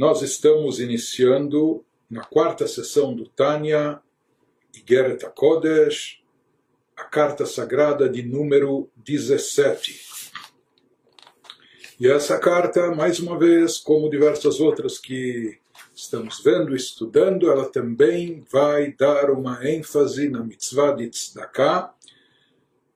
Nós estamos iniciando na quarta sessão do Tânia, Igeret HaKodesh, a carta sagrada de número 17. E essa carta, mais uma vez, como diversas outras que estamos vendo, estudando, ela também vai dar uma ênfase na mitzvah de tzedakah,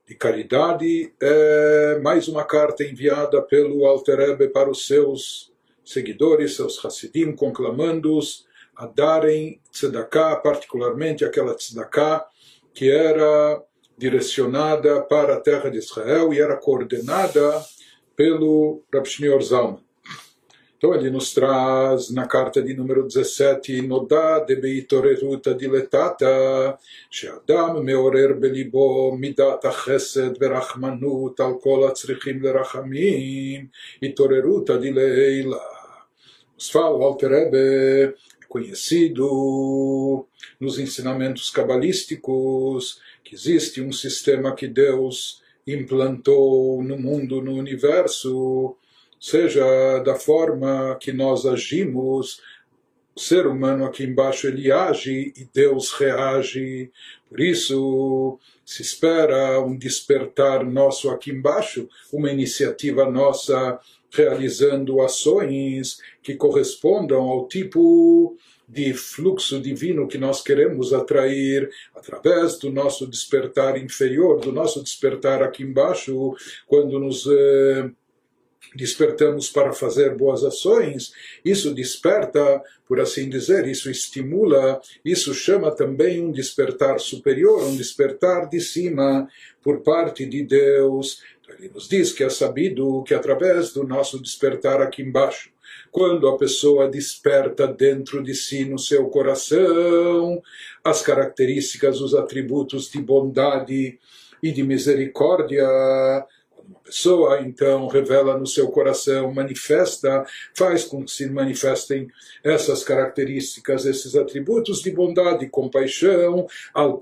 de caridade. É mais uma carta enviada pelo Alter Rebbe para os seus seguidores, seus Hassidim, conclamando-os a darem tzedakah, particularmente aquela tzedakah que era direcionada para a terra de Israel e era coordenada pelo Rav Shneor Zalman. Então ele nos traz na carta de número 17, Nodá de Beitoreruta diletata, Sheadam meorer belibo midat chesed verachmanut al kol atzrichim lerachamim, Itoreruta dileila. Nos fala o Alter Rebbe, conhecido nos ensinamentos cabalísticos, que existe um sistema que Deus implantou no mundo, no universo, seja da forma que nós agimos, o ser humano aqui embaixo ele age e Deus reage. Por isso se espera um despertar nosso aqui embaixo, uma iniciativa nossa realizando ações que correspondam ao tipo de fluxo divino que nós queremos atrair através do nosso despertar inferior, do nosso despertar aqui embaixo, quando nos eh, despertamos para fazer boas ações, isso desperta, por assim dizer, isso estimula, isso chama também um despertar superior, um despertar de cima por parte de Deus. Ele nos diz que é sabido que através do nosso despertar aqui embaixo, quando a pessoa desperta dentro de si, no seu coração, as características, os atributos de bondade e de misericórdia, uma pessoa então revela no seu coração, manifesta, faz com que se manifestem essas características, esses atributos de bondade, compaixão, al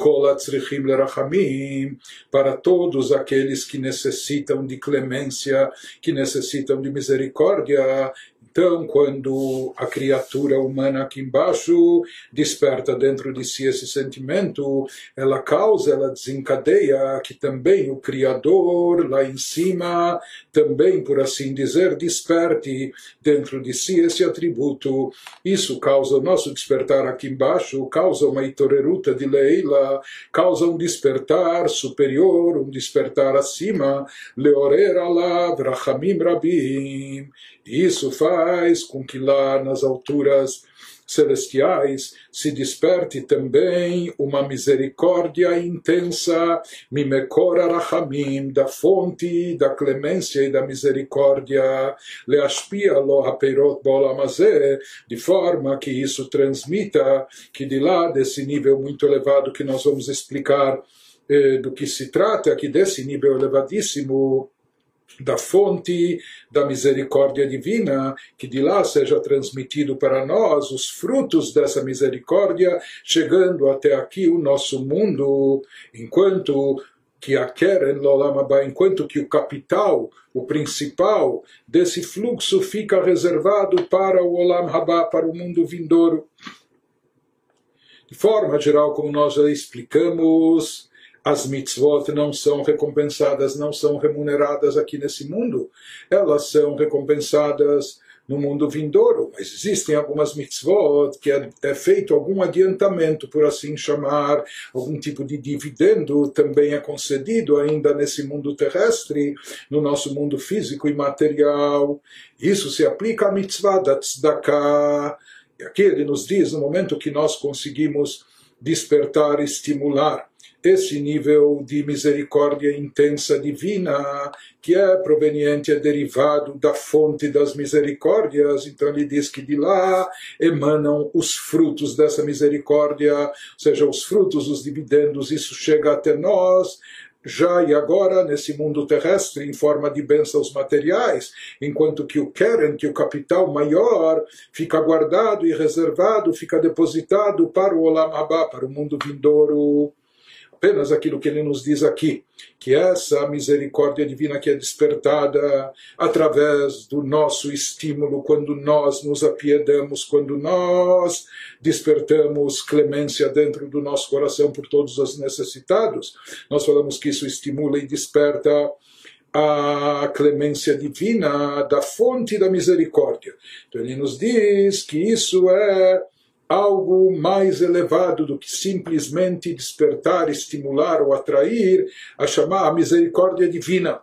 lerachamim, para todos aqueles que necessitam de clemência, que necessitam de misericórdia, então, quando a criatura humana aqui embaixo desperta dentro de si esse sentimento, ela causa, ela desencadeia que também o Criador lá em cima, também, por assim dizer, desperte dentro de si esse atributo. Isso causa o nosso despertar aqui embaixo, causa uma itoreruta de Leila, causa um despertar superior, um despertar acima, leorer alav rachamim rabim. Isso faz com que lá nas alturas celestiais se desperte também uma misericórdia intensa, mimekora rachamim, da fonte da clemência e da misericórdia, leashpia lo hapeirot bolamazé, de forma que isso transmita que de lá desse nível muito elevado que nós vamos explicar eh, do que se trata, que desse nível elevadíssimo da fonte da misericórdia divina, que de lá seja transmitido para nós os frutos dessa misericórdia, chegando até aqui o nosso mundo, enquanto que a Keren Lolamaba, enquanto que o capital, o principal desse fluxo fica reservado para o Olam Haba, para o mundo vindouro. De forma geral, como nós já explicamos, as mitzvot não são recompensadas, não são remuneradas aqui nesse mundo, elas são recompensadas no mundo vindouro, mas existem algumas mitzvot que é, é, feito algum adiantamento, por assim chamar, algum tipo de dividendo também é concedido ainda nesse mundo terrestre, no nosso mundo físico e material. Isso se aplica à mitzvah da tzedakah. E aqui ele nos diz, no momento que nós conseguimos despertar, estimular esse nível de misericórdia intensa divina, que é proveniente, é derivado da fonte das misericórdias. Então ele diz que de lá emanam os frutos dessa misericórdia, ou seja, os frutos, os dividendos, isso chega até nós já e agora nesse mundo terrestre em forma de bênçãos materiais, enquanto que o Keren, que o capital maior, fica guardado e reservado, fica depositado para o Olam Abba, para o mundo vindouro apenas aquilo que ele nos diz aqui, que essa misericórdia divina que é despertada através do nosso estímulo, quando nós nos apiedamos, quando nós despertamos clemência dentro do nosso coração por todos os necessitados, nós falamos que isso estimula e desperta a clemência divina da fonte da misericórdia. Então ele nos diz que isso é algo mais elevado do que simplesmente despertar, estimular ou atrair a chamar a misericórdia divina.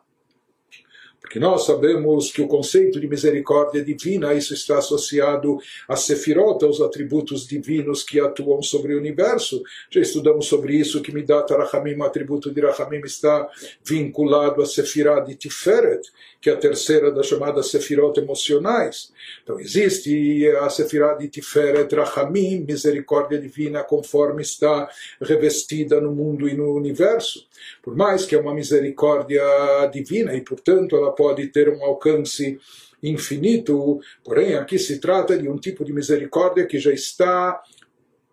Porque nós sabemos que o conceito de misericórdia divina, isso está associado a Sefirot, aos atributos divinos que atuam sobre o universo. Já estudamos sobre isso, que Midat Rachamim, o atributo de Rachamim, está vinculado a Sefirah de Tiferet, que é a terceira das chamadas Sefirot emocionais. Então existe a Sefirah de Tiferet Rachamim, misericórdia divina, conforme está revestida no mundo e no universo. Por mais que é uma misericórdia divina e, portanto, ela pode ter um alcance infinito, porém aqui se trata de um tipo de misericórdia que já está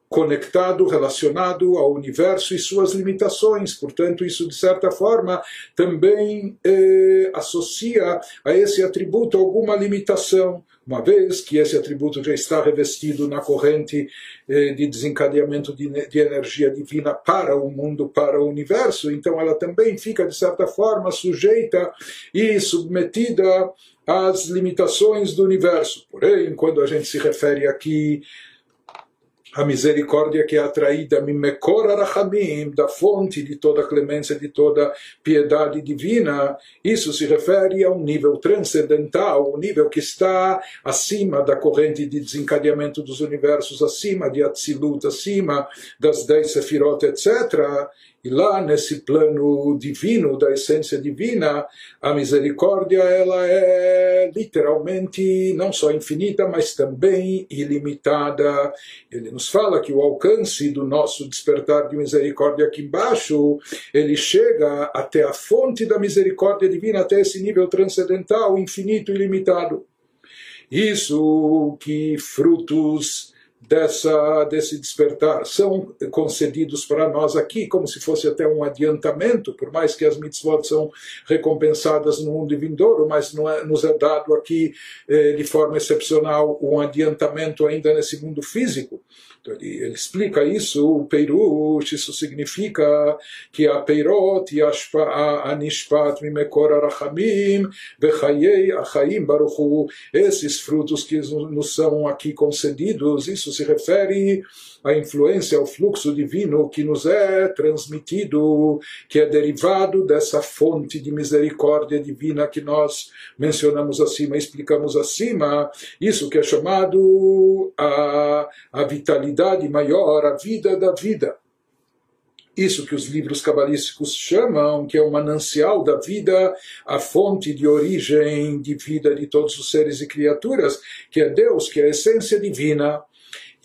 conectado, relacionado ao universo e suas limitações. Portanto, isso de certa forma também eh, associa a esse atributo alguma limitação uma vez que esse atributo já está revestido na corrente eh, de desencadeamento de, de, energia divina para o mundo, para o universo, então ela também fica, de certa forma, sujeita e submetida às limitações do universo. Porém, quando a gente se refere aqui a misericórdia que é atraída da fonte de toda clemência, de toda piedade divina, isso se refere a um nível transcendental, um nível que está acima da corrente de desencadeamento dos universos, acima de Atzilut, acima das dez sefirot, etc. E lá nesse plano divino, da essência divina, a misericórdia ela é literalmente não só infinita, mas também ilimitada. Ele nos fala que o alcance do nosso despertar de misericórdia aqui embaixo, ele chega até a fonte da misericórdia divina, até esse nível transcendental, infinito e ilimitado. Isso que frutos dessa, desse despertar são concedidos para nós aqui como se fosse até um adiantamento, por mais que as mitzvot são recompensadas no mundo vindouro, mas é, nos é dado aqui eh, de forma excepcional um adiantamento ainda nesse mundo físico. Então ele, ele explica isso, o Peirush, isso significa que a Peirot e a Nishpat Mimekor Arachamim Vechayei Achaim Baruchu, esses frutos que nos são aqui concedidos, isso se refere à influência, ao fluxo divino que nos é transmitido, que é derivado dessa fonte de misericórdia divina que nós mencionamos acima, explicamos acima, isso que é chamado a, a vitalidade maior, a vida da vida. Isso que os livros cabalísticos chamam, que é o manancial da vida, a fonte de origem de vida de todos os seres e criaturas, que é Deus, que é a essência divina.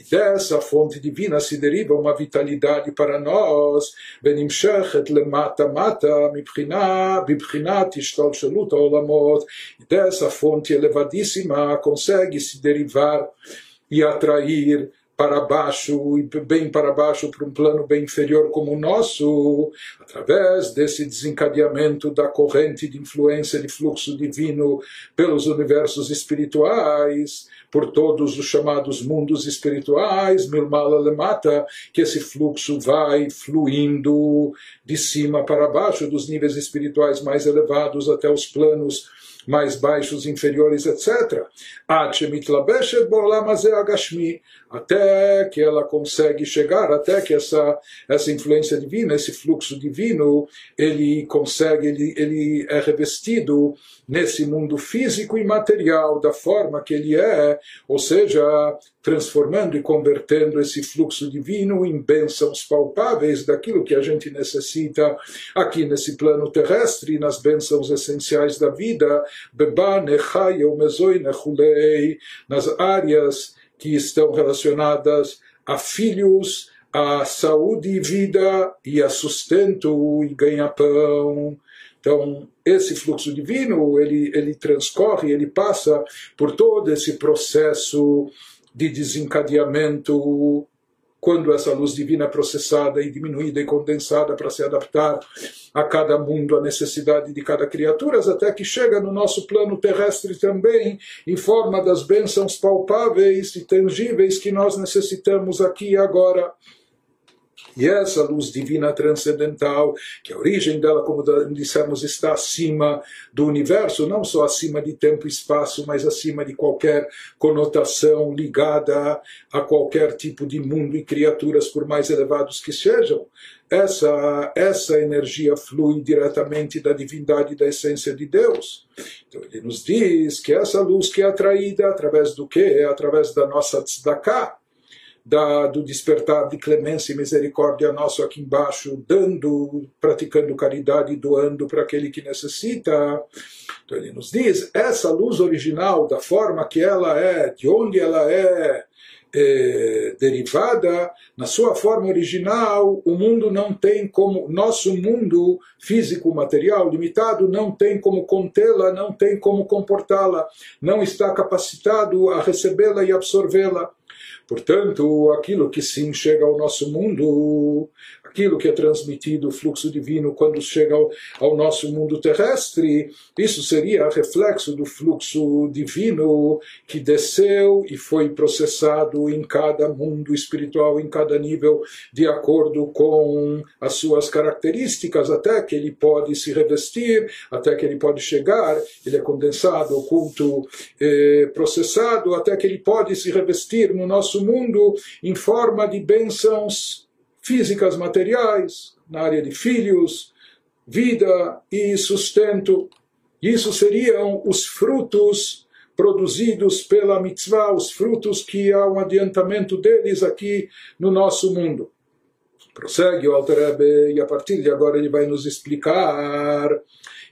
E dessa fonte divina se deriva uma vitalidade para nós, ונמשכת למטה-מטה מבחינת השתלשלות העולמות. E dessa fonte elevadíssima consegue se derivar e atrair para baixo e bem para baixo para um plano bem inferior como o nosso, através desse desencadeamento da corrente de influência de fluxo divino pelos universos espirituais, por todos os chamados mundos espirituais, Milmala Lemata, que esse fluxo vai fluindo de cima para baixo, dos níveis espirituais mais elevados até os planos mais baixos, inferiores, etc. Até que ela consegue chegar, até que essa, essa influência divina, esse fluxo divino, ele consegue, ele, ele é revestido nesse mundo físico e material da forma que ele é, ou seja, transformando e convertendo esse fluxo divino em bênçãos palpáveis daquilo que a gente necessita aqui nesse plano terrestre, nas bênçãos essenciais da vida, nas áreas que estão relacionadas a filhos, a saúde e vida e a sustento e ganha-pão. Então, esse fluxo divino, ele, ele transcorre, ele passa por todo esse processo de desencadeamento quando essa luz divina é processada e diminuída e condensada para se adaptar a cada mundo, a necessidade de cada criatura, até que chega no nosso plano terrestre também, em forma das bênçãos palpáveis e tangíveis que nós necessitamos aqui e agora. E essa luz divina transcendental, que a origem dela, como dissemos, está acima do universo, não só acima de tempo e espaço, mas acima de qualquer conotação ligada a qualquer tipo de mundo e criaturas, por mais elevados que sejam. Essa, essa energia flui diretamente da divindade da essência de Deus. Então ele nos diz que essa luz que é atraída através do que? É através da nossa tzedakah da, do despertar de clemência e misericórdia nosso aqui embaixo, dando, praticando caridade, doando para aquele que necessita. Então ele nos diz, essa luz original, da forma que ela é, de onde ela é, é, derivada, na sua forma original, o mundo não tem como, nosso mundo físico, material, limitado, não tem como contê-la, não tem como comportá-la, não está capacitado a recebê-la e absorvê-la. Portanto, aquilo que sim chega ao nosso mundo, aquilo que é transmitido, o fluxo divino, quando chega ao, ao, nosso mundo terrestre, isso seria reflexo do fluxo divino que desceu e foi processado em cada mundo espiritual, em cada nível, de acordo com as suas características, até que ele pode se revestir, até que ele pode chegar, ele é condensado, oculto, eh, processado, até que ele pode se revestir no nosso mundo em forma de bênçãos físicas, materiais, na área de filhos, vida e sustento. Isso seriam os frutos produzidos pela mitzvah, os frutos que há um adiantamento deles aqui no nosso mundo. Prossegue o Alter Rebbe, e a partir de agora ele vai nos explicar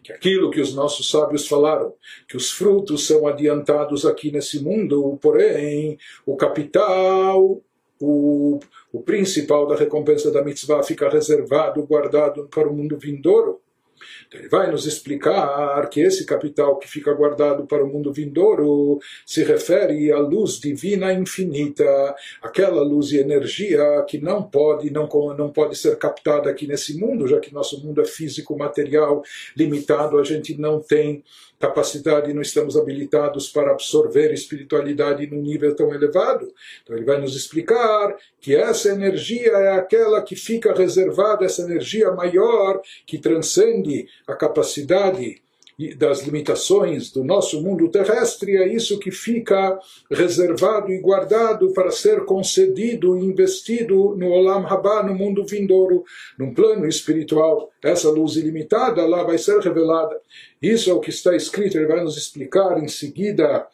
que aquilo que os nossos sábios falaram, que os frutos são adiantados aqui nesse mundo, porém o capital, o, o principal da recompensa da mitzvah fica reservado, guardado para o mundo vindouro. Então ele vai nos explicar que esse capital que fica guardado para o mundo vindouro se refere à luz divina infinita, aquela luz e energia que não pode, não, não pode ser captada aqui nesse mundo, já que nosso mundo é físico, material, limitado, a gente não tem capacidade, não estamos habilitados para absorver espiritualidade num nível tão elevado. Então ele vai nos explicar que essa energia é aquela que fica reservada, essa energia maior que transcende a capacidade das limitações do nosso mundo terrestre, é isso que fica reservado e guardado para ser concedido e investido no Olam Haba, no mundo vindouro, num plano espiritual. Essa luz ilimitada lá vai ser revelada. Isso é o que está escrito, ele vai nos explicar em seguida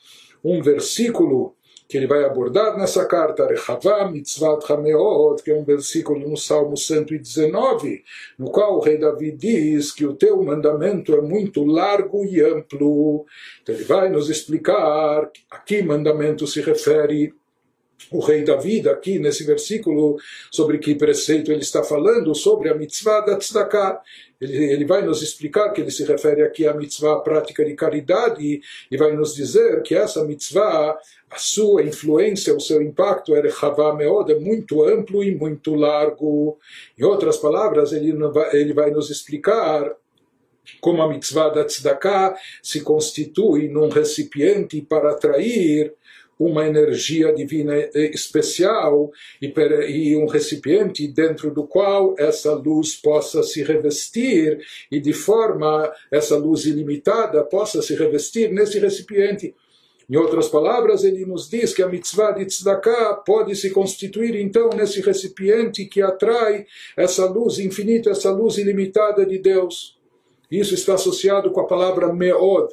um versículo que ele vai abordar nessa carta, Rechavá Mitzvat Hameot, que é um versículo no Salmo 119, no qual o rei Davi diz que o teu mandamento é muito largo e amplo. Então ele vai nos explicar a que mandamento se refere o rei Davi, aqui nesse versículo, sobre que preceito ele está falando, sobre a mitzvah da tzedakah. Ele, ele vai nos explicar que ele se refere aqui à mitzvah prática de caridade e vai nos dizer que essa mitzvah, a sua influência, o seu impacto é meod, é muito amplo e muito largo. Em outras palavras, ele, ele vai nos explicar como a mitzvah da tzedakah se constitui num recipiente para atrair uma energia divina especial e, e, um recipiente dentro do qual essa luz possa se revestir e de forma essa luz ilimitada possa se revestir nesse recipiente. Em outras palavras, ele nos diz que a mitzvah de tzedakah pode se constituir então nesse recipiente que atrai essa luz infinita, essa luz ilimitada de Deus. Isso está associado com a palavra meod,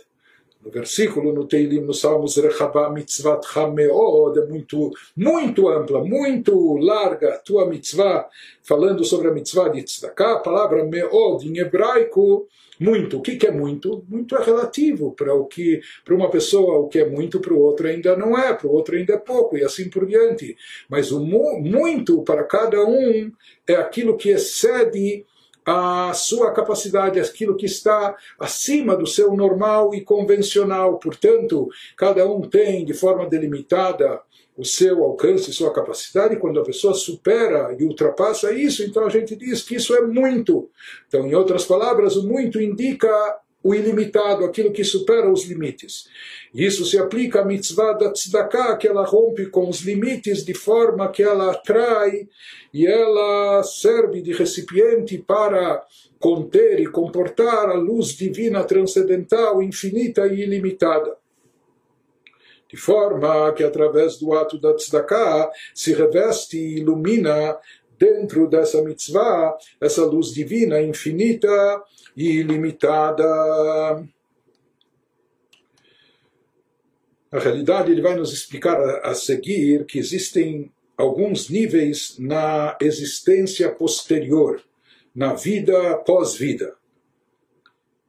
no versículo no Teilim, no Salmos, Rechabá mitzvat hameod, é muito, muito ampla, muito larga, tua mitzvah, falando sobre a mitzvah de tzedakah, a palavra meod em hebraico, muito. O que, que é muito? Muito é relativo para o que para uma pessoa o que é muito para o outro ainda não é, para o outro ainda é pouco e assim por diante. Mas o mu muito para cada um é aquilo que excede a sua capacidade, aquilo que está acima do seu normal e convencional. Portanto, cada um tem de forma delimitada o seu alcance, sua capacidade, quando a pessoa supera e ultrapassa isso, então a gente diz que isso é muito. Então, em outras palavras, o muito indica o ilimitado, aquilo que supera os limites. Isso se aplica à mitzvah da tzedakah, que ela rompe com os limites de forma que ela atrai e ela serve de recipiente para conter e comportar a luz divina transcendental, infinita e ilimitada. De forma que através do ato da tzedakah se reveste e ilumina dentro dessa mitzvah essa luz divina infinita e ilimitada. Na realidade, ele vai nos explicar a, seguir que existem alguns níveis na existência posterior, na vida pós-vida.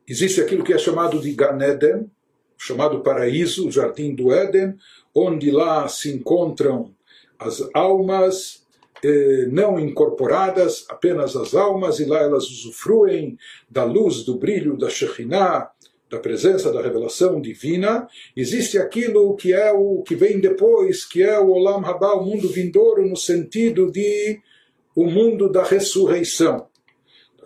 Existe aquilo que é chamado de Gan Eden, chamado paraíso, o jardim do Éden, onde lá se encontram as almas eh, não incorporadas, apenas as almas, e lá elas usufruem da luz, do brilho da Shekhinah, da presença da revelação divina, existe aquilo que é o que vem depois, que é o Olam Haba, o mundo vindouro, no sentido de o mundo da ressurreição.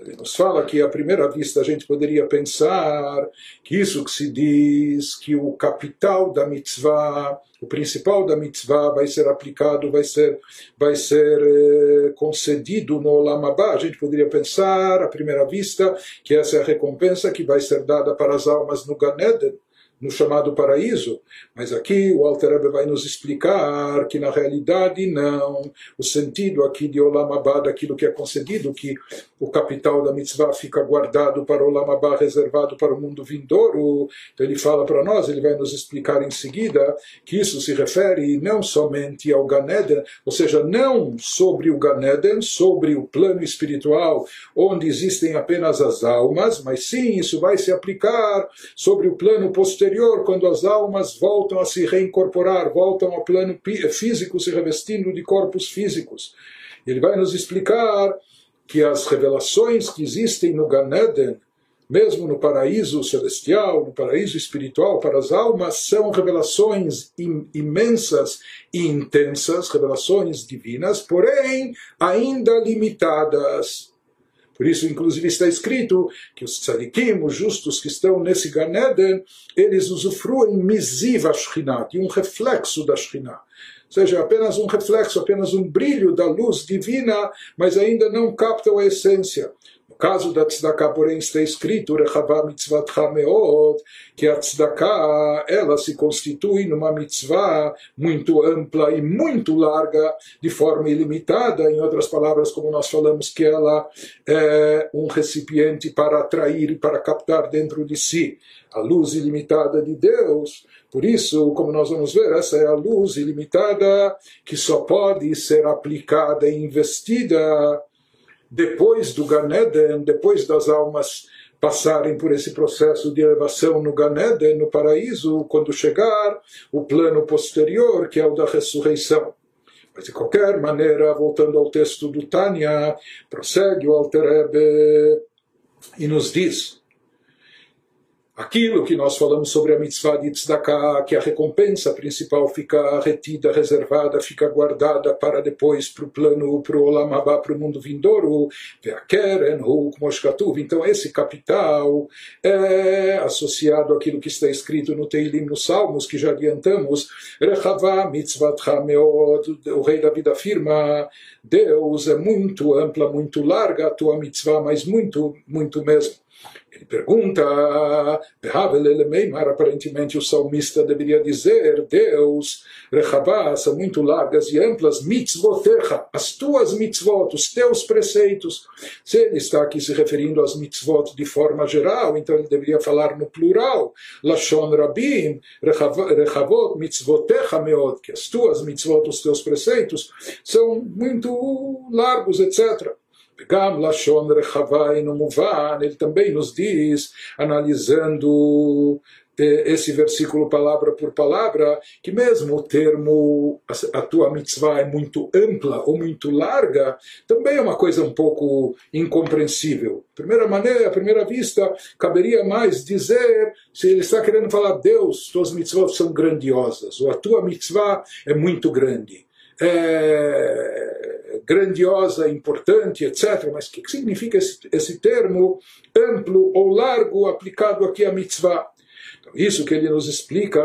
Ele nos fala que à primeira vista a gente poderia pensar que isso que se diz que o capital da mitzvah, o principal da mitzvah vai ser aplicado, vai ser, vai ser eh, concedido no Olam Abba. A gente poderia pensar à primeira vista que essa é a recompensa que vai ser dada para as almas no Gan Eden no chamado paraíso, mas aqui o Alter Rebbe vai nos explicar que na realidade não, o sentido aqui de Olam Abba, daquilo que é concedido, que o capital da mitzvah fica guardado para Olam Abba, reservado para o mundo vindouro, então ele fala para nós, ele vai nos explicar em seguida, que isso se refere não somente ao Ganeden, ou seja, não sobre o Ganeden, sobre o plano espiritual, onde existem apenas as almas, mas sim, isso vai se aplicar sobre o plano posterior posterior, quando as almas voltam a se reincorporar, voltam ao plano físico, se revestindo de corpos físicos. Ele vai nos explicar que as revelações que existem no Gan Eden, mesmo no paraíso celestial, no paraíso espiritual para as almas, são revelações imensas e intensas, revelações divinas, porém ainda limitadas. Por isso, inclusive, está escrito que os tzadikim, os justos que estão nesse Ganeden, eles usufruem misiva Shekhinah, de um reflexo da Shekhinah. Ou seja, apenas um reflexo, apenas um brilho da luz divina, mas ainda não captam a essência caso da tzedakah, porém, está escrito Rechavá mitzvatcha meod, que a tzedakah, ela se constitui numa mitzvah muito ampla e muito larga, de forma ilimitada, em outras palavras, como nós falamos, que ela é um recipiente para atrair e para captar dentro de si a luz ilimitada de Deus. Por isso, como nós vamos ver, essa é a luz ilimitada que só pode ser aplicada e investida depois do Ganeden, depois das almas passarem por esse processo de elevação no Ganeden, no paraíso, quando chegar o plano posterior, que é o da ressurreição. Mas, de qualquer maneira, voltando ao texto do Tânia, prossegue o Alter Rebbe e nos diz aquilo que nós falamos sobre a mitzvah de tzedakah, que a recompensa principal fica retida, reservada, fica guardada para depois para o plano, para o olam haba, para o mundo vindouro, ve'akeren hu kmoshkatuv. Então esse capital é associado àquilo que está escrito no Teilim, nos Salmos, que já adiantamos, rechavá mitzvat meod, o rei David afirma, Deus é muito ampla, muito larga a tua mitzvah, mas muito, muito mesmo. Ele pergunta, aparentemente o salmista deveria dizer, Deus, Rechavá, são muito largas e amplas, mitzvotecha, as tuas mitzvot, os teus preceitos. Se ele está aqui se referindo às mitzvot de forma geral, então ele deveria falar no plural, Lashon Rabim, Rechavot, mitzvotecha meod, que as tuas mitzvot, os teus preceitos, são muito largos, etc. Gam Lashon Rechavai no ele também nos diz, analisando esse versículo palavra por palavra, que mesmo o termo a tua mitzvah é muito ampla ou muito larga, também é uma coisa um pouco incompreensível. Primeira maneira, à primeira vista, caberia mais dizer se ele está querendo falar Deus, tuas mitzvot são grandiosas, ou a tua mitzvah é muito grande. É grandiosa, importante, etc. Mas o que significa esse, esse termo amplo ou largo aplicado aqui à mitzvah? Isso que ele nos explica,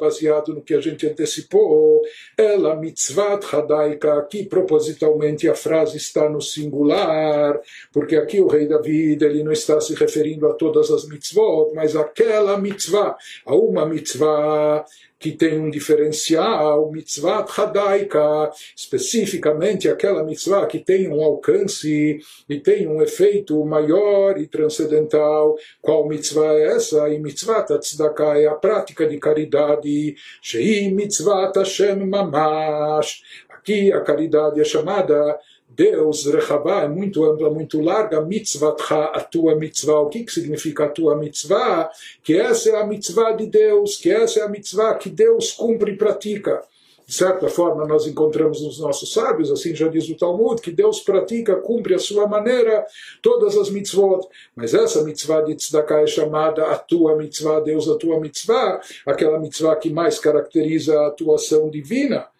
baseado no que a gente antecipou, ela mitzvat hadaika, aqui propositalmente a frase está no singular, porque aqui o rei David ele não está se referindo a todas as mitzvot, mas aquela mitzvah, a uma mitzvah que tem um diferencial, mitzvah hadaika, especificamente aquela mitzvah que tem um alcance e tem um efeito maior e transcendental. Qual mitzvah é essa? E mitzvah tzedakah é a prática de caridade, shei mitzvah Hashem mamash. Aqui a caridade é chamada Deus, Rechavá, é muito ampla, muito larga, mitzvatcha, a tua mitzvah. O que, que significa a tua mitzvah? Que essa é a mitzvah de Deus, que essa é a mitzvah que Deus cumpre e pratica. De certa forma, nós encontramos nos nossos sábios, assim já diz o Talmud, que Deus pratica, cumpre a sua maneira todas as mitzvot. Mas essa mitzvah de tzedakah é chamada a tua mitzvah, Deus, a tua mitzvah, aquela mitzvah que mais caracteriza a atuação divina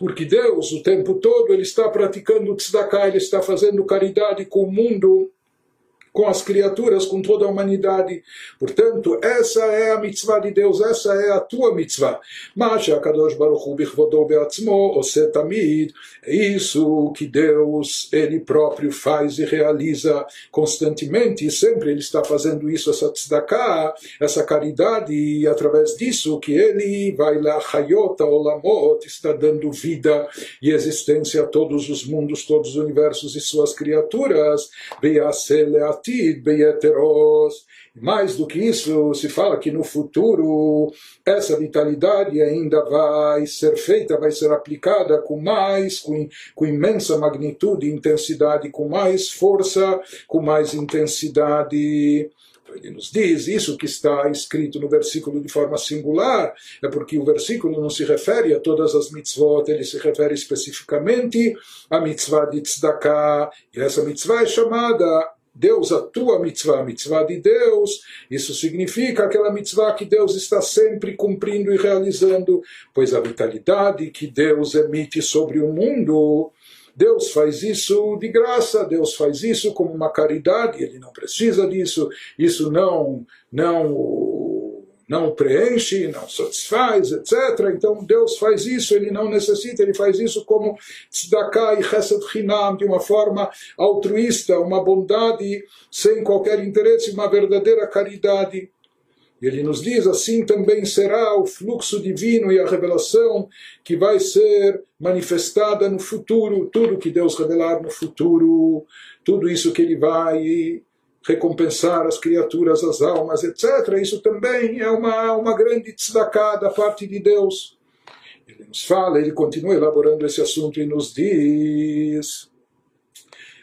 porque Deus, o tempo todo, ele está praticando tzedakah, ele está fazendo caridade com o mundo com as criaturas, com toda a humanidade. Portanto, essa é a mitzvah de Deus, essa é a tua mitzvah. Mas Kadosh Baruch Hu bichvodou beatzmo, osetamid, é isso que Deus, Ele próprio faz e realiza constantemente, e sempre Ele está fazendo isso, essa tzedakah, essa caridade, e através disso que Ele vai lá, hayota olamot, está dando vida e existência a todos os mundos, todos os universos e suas criaturas, ve'asele Atid Beyeteros. Mais do que isso, se fala que no futuro essa vitalidade ainda vai ser feita, vai ser aplicada com mais, com, com imensa magnitude e intensidade, com mais força, com mais intensidade. Então, ele nos diz isso que está escrito no versículo de forma singular, é porque o versículo não se refere a todas as mitzvot, ele se refere especificamente à mitzvah de tzedakah, e essa mitzvah é chamada Deus atua a mitzvah, a mitzvah de Deus, isso significa aquela mitzvah que Deus está sempre cumprindo e realizando, pois a vitalidade que Deus emite sobre o mundo, Deus faz isso de graça, Deus faz isso como uma caridade, ele não precisa disso, isso não, não não preenche, não satisfaz, etc. Então Deus faz isso, ele não necessita, ele faz isso como tzedakah e chesed hinam, de uma forma altruísta, uma bondade sem qualquer interesse, uma verdadeira caridade. Ele nos diz assim também será o fluxo divino e a revelação que vai ser manifestada no futuro, tudo que Deus revelar no futuro, tudo isso que ele vai recompensar as criaturas, as almas, etc. Isso também é uma, uma grande tzedakah da parte de Deus. Ele nos fala, ele continua elaborando esse assunto e nos diz.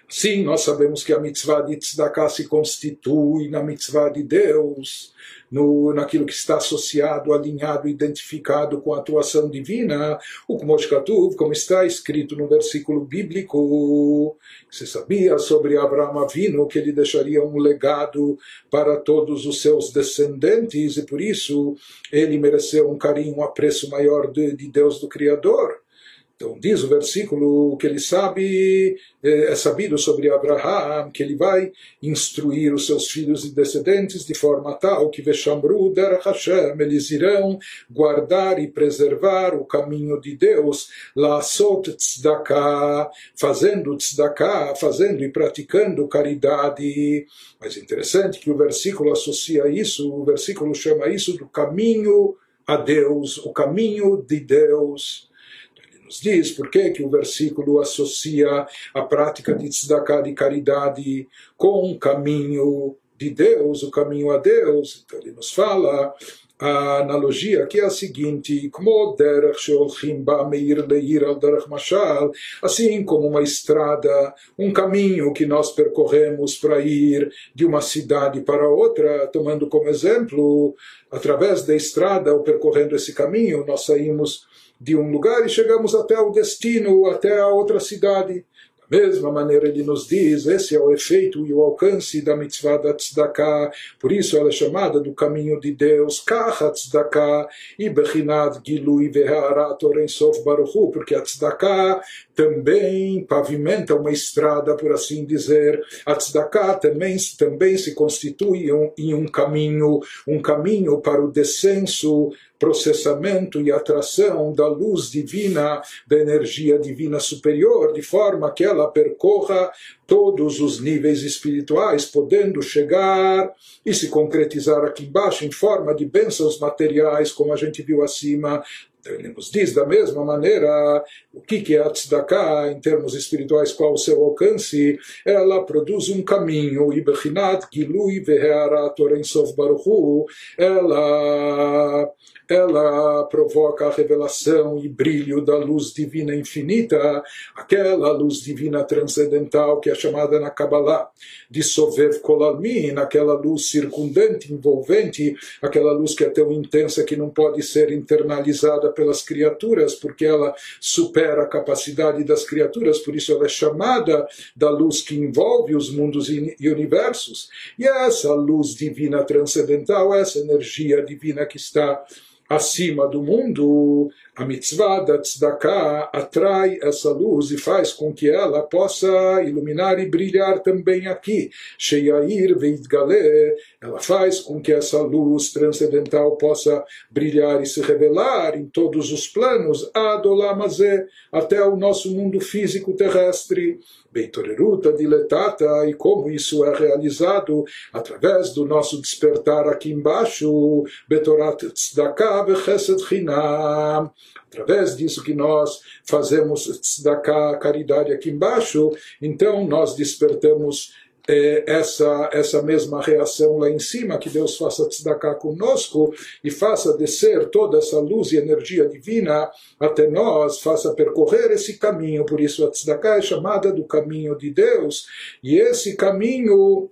Sim, nós sabemos que a mitzvah de tzedakah se constitui na mitzvah de Deus no, naquilo que está associado, alinhado, identificado com a atuação divina, o Kumoshkatuv, como está escrito no versículo bíblico, você sabia sobre Abraão Avino que ele deixaria um legado para todos os seus descendentes e por isso ele mereceu um carinho, um apreço maior de, de Deus do Criador. Então diz o versículo que ele sabe, é, é sabido sobre Abraham, que ele vai instruir os seus filhos e descendentes de forma tal que Veshamru der Hashem, eles irão guardar e preservar o caminho de Deus, Lasot Tzedakah, fazendo Tzedakah, fazendo e praticando caridade. Mas interessante que o versículo associa isso, o versículo chama isso do caminho a Deus, o caminho de Deus nos diz por que, que o versículo associa a prática de tzedakah, de caridade, com o caminho de Deus, o caminho a Deus. Então ele nos fala a analogia aqui é a seguinte: assim como uma estrada, um caminho que nós percorremos para ir de uma cidade para outra, tomando como exemplo, através da estrada ou percorrendo esse caminho, nós saímos de um lugar e chegamos até o destino, até a outra cidade. Mesma maneira ele nos diz, esse é o efeito e o alcance da mitzvah da tzedakah, por isso ela é chamada do caminho de Deus, kacha tzedakah, e bechinat gilui veharat baruchu, porque a tzedakah também pavimenta uma estrada, por assim dizer, a tzedakah também, também se constitui um, em um caminho, um caminho para o descenso processamento e atração da luz divina, da energia divina superior, de forma que ela percorra todos os níveis espirituais, podendo chegar e se concretizar aqui embaixo em forma de bênçãos materiais, como a gente viu acima, ele nos diz da mesma maneira o que, é a tzedakah em termos espirituais, qual o seu alcance. Ela produz um caminho, Ibechinat Gilui Baruchu. Ela ela provoca a revelação e brilho da luz divina infinita, aquela luz divina transcendental que é chamada na Kabbalah de Sovev Kolalmin, aquela luz circundante, envolvente, aquela luz que é tão intensa que não pode ser internalizada pelas criaturas, porque ela supera a capacidade das criaturas, por isso ela é chamada da luz que envolve os mundos e universos. E essa luz divina transcendental, essa energia divina que está acima do mundo, a mitzvah da tzedakah atrai essa luz e faz com que ela possa iluminar e brilhar também aqui. Sheyair veidgale, ela faz com que essa luz transcendental possa brilhar e se revelar em todos os planos, adolamazé, até o nosso mundo físico terrestre. Beitoreruta diletata, e como isso é realizado através do nosso despertar aqui embaixo, Betorat Tzedakah vechesed chinam, através disso que nós fazemos tzedakah, caridade aqui embaixo, então nós despertamos é, essa, essa mesma reação lá em cima, que Deus faça tzedakah conosco e faça descer toda essa luz e energia divina até nós, faça percorrer esse caminho. Por isso a tzedakah é chamada do caminho de Deus, e esse caminho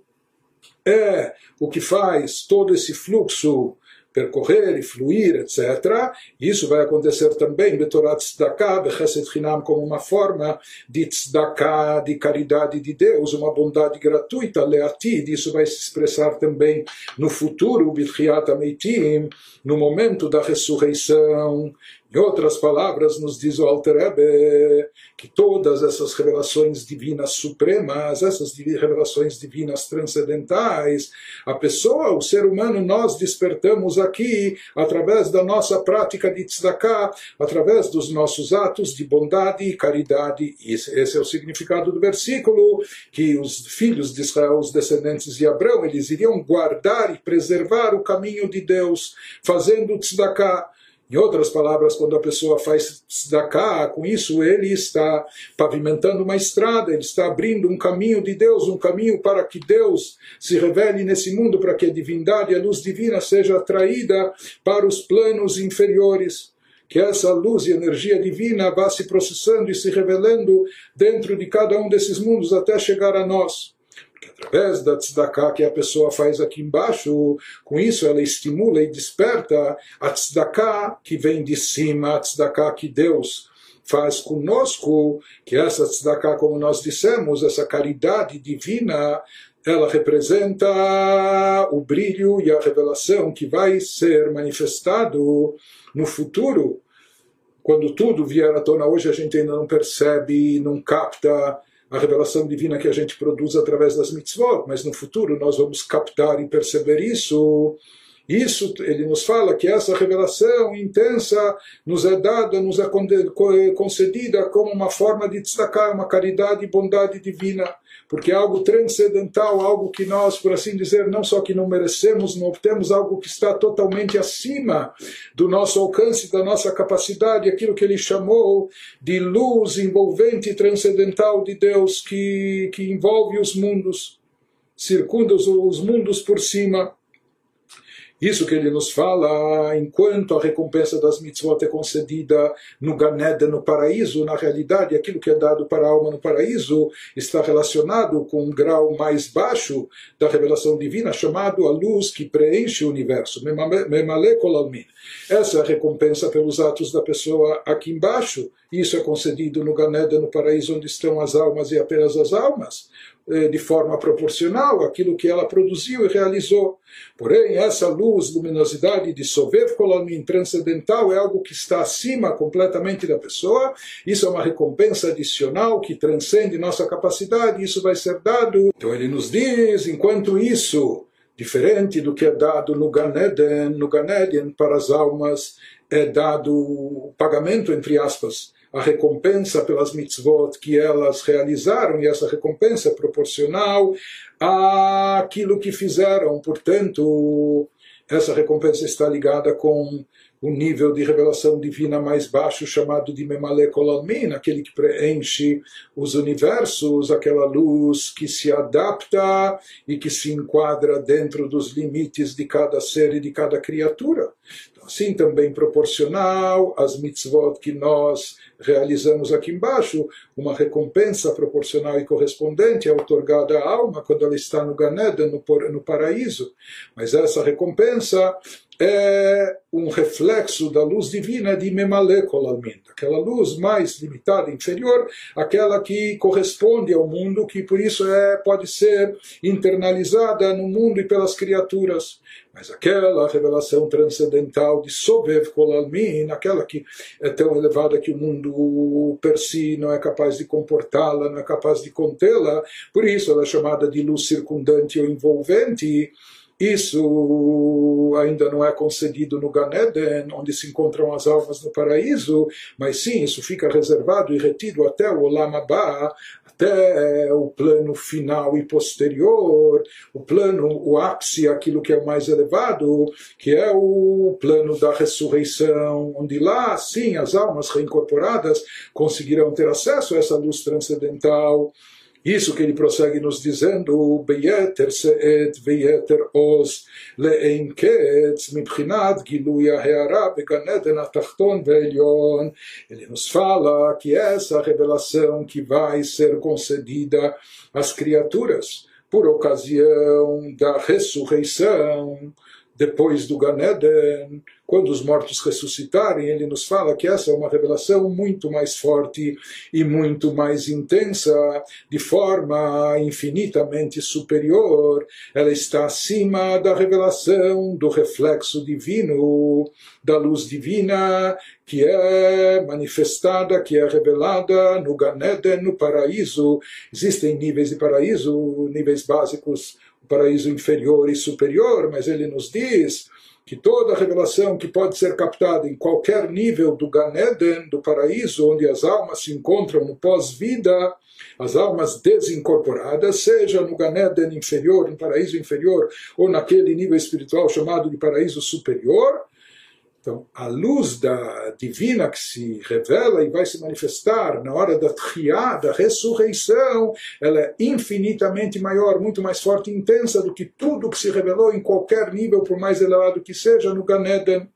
é o que faz todo esse fluxo percorrer e fluir, etc. Isso vai acontecer também Betorat Tzedakah, Bechesed Hinam, como uma forma de Tzedakah, de caridade de Deus, uma bondade gratuita, Leatid. Isso vai se expressar também no futuro, Bitchiat Ameitim, no momento da ressurreição. Em outras palavras, nos diz o Alter Ebe que todas essas revelações divinas supremas, essas revelações divinas transcendentais, a pessoa, o ser humano, nós despertamos aqui através da nossa prática de tzedakah, através dos nossos atos de bondade e caridade. Esse é o significado do versículo, que os filhos de Israel, os descendentes de Abraão, eles iriam guardar e preservar o caminho de Deus, fazendo tzedakah. Em outras palavras, quando a pessoa faz tzedakah, com isso ele está pavimentando uma estrada, ele está abrindo um caminho de Deus, um caminho para que Deus se revele nesse mundo, para que a divindade, a luz divina seja atraída para os planos inferiores. Que essa luz e energia divina vá se processando e se revelando dentro de cada um desses mundos até chegar a nós através da tzedakah que a pessoa faz aqui embaixo, com isso ela estimula e desperta a tzedakah que vem de cima, a tzedakah que Deus faz conosco, que essa tzedakah, como nós dissemos, essa caridade divina, ela representa o brilho e a revelação que vai ser manifestado no futuro. Quando tudo vier à tona hoje, a gente ainda não percebe, não capta a revelação divina que a gente produz através das mitzvot, mas no futuro nós vamos captar e perceber isso. Isso, ele nos fala que essa revelação intensa nos é dada, nos é concedida como uma forma de destacar uma caridade e bondade divina porque é algo transcendental, algo que nós, por assim dizer, não só que não merecemos, não obtemos, algo que está totalmente acima do nosso alcance, da nossa capacidade, aquilo que ele chamou de luz envolvente e transcendental de Deus que, que envolve os mundos, circunda os, os mundos por cima. Isso que ele nos fala, enquanto a recompensa das mitzvot é concedida no Ganeda, no paraíso, na realidade, aquilo que é dado para a alma no paraíso está relacionado com um grau mais baixo da revelação divina, chamado a luz que preenche o universo. Essa é a recompensa pelos atos da pessoa aqui embaixo. Isso é concedido no Ganeda, no paraíso, onde estão as almas e apenas as almas. Eh, de forma proporcional àquilo que ela produziu e realizou. Porém, essa luz, luminosidade de Sovev Kolamin transcendental é algo que está acima completamente da pessoa. Isso é uma recompensa adicional que transcende nossa capacidade. Isso vai ser dado. Então ele nos diz, enquanto isso, diferente do que é dado no Ganeden, no Ganeden para as almas é dado o pagamento entre aspas a recompensa pelas mitzvot que elas realizaram, e essa recompensa é proporcional àquilo que fizeram. Portanto, essa recompensa está ligada com o nível de revelação divina mais baixo, chamado de Memale Kolalmin, aquele que preenche os universos, aquela luz que se adapta e que se enquadra dentro dos limites de cada ser e de cada criatura. Então, assim também proporcional às mitzvot que nós realizamos aqui embaixo, uma recompensa proporcional e correspondente é otorgada à alma quando ela está no Ganeda, no, no paraíso. Mas essa recompensa é um reflexo da luz divina de Memalekolalmin, aquela luz mais limitada, inferior, aquela que corresponde ao mundo, que por isso é, pode ser internalizada no mundo e pelas criaturas. Mas aquela revelação transcendental de Sobev Kolalmin, aquela que é tão elevada que o mundo per si não é capaz de comportá-la, não é capaz de contê-la, por isso ela é chamada de luz circundante ou envolvente, isso ainda não é concedido no Ganeden, onde se encontram as almas no paraíso, mas sim, isso fica reservado e retido até o Olam até o plano final e posterior, o plano, o ápice, aquilo que é o mais elevado, que é o plano da ressurreição, onde lá, sim, as almas reincorporadas conseguirão ter acesso a essa luz transcendental. Isso que ele prossegue nos dizendo, Beyeter se'et veyeter oz le'en ketz mibchinat gilui ha'ara began eden atachton ve'elion. Ele nos fala que essa revelação que vai ser concedida às criaturas por ocasião da ressurreição, depois do Ganeden, quando os mortos ressuscitarem, ele nos fala que essa é uma revelação muito mais forte e muito mais intensa, de forma infinitamente superior. Ela está acima da revelação do reflexo divino, da luz divina, que é manifestada, que é revelada no Ganeden, no paraíso. Existem níveis de paraíso, níveis básicos paraíso inferior e superior, mas ele nos diz que toda revelação que pode ser captada em qualquer nível do Ganeden, do paraíso, onde as almas se encontram no pós-vida, as almas desincorporadas, seja no Ganeden inferior, no paraíso inferior, ou naquele nível espiritual chamado de paraíso superior, então, a luz da divina que se revela e vai se manifestar na hora da triá, da ressurreição, ela é infinitamente maior, muito mais forte e intensa do que tudo que se revelou em qualquer nível, por mais elevado que seja, no Ganeden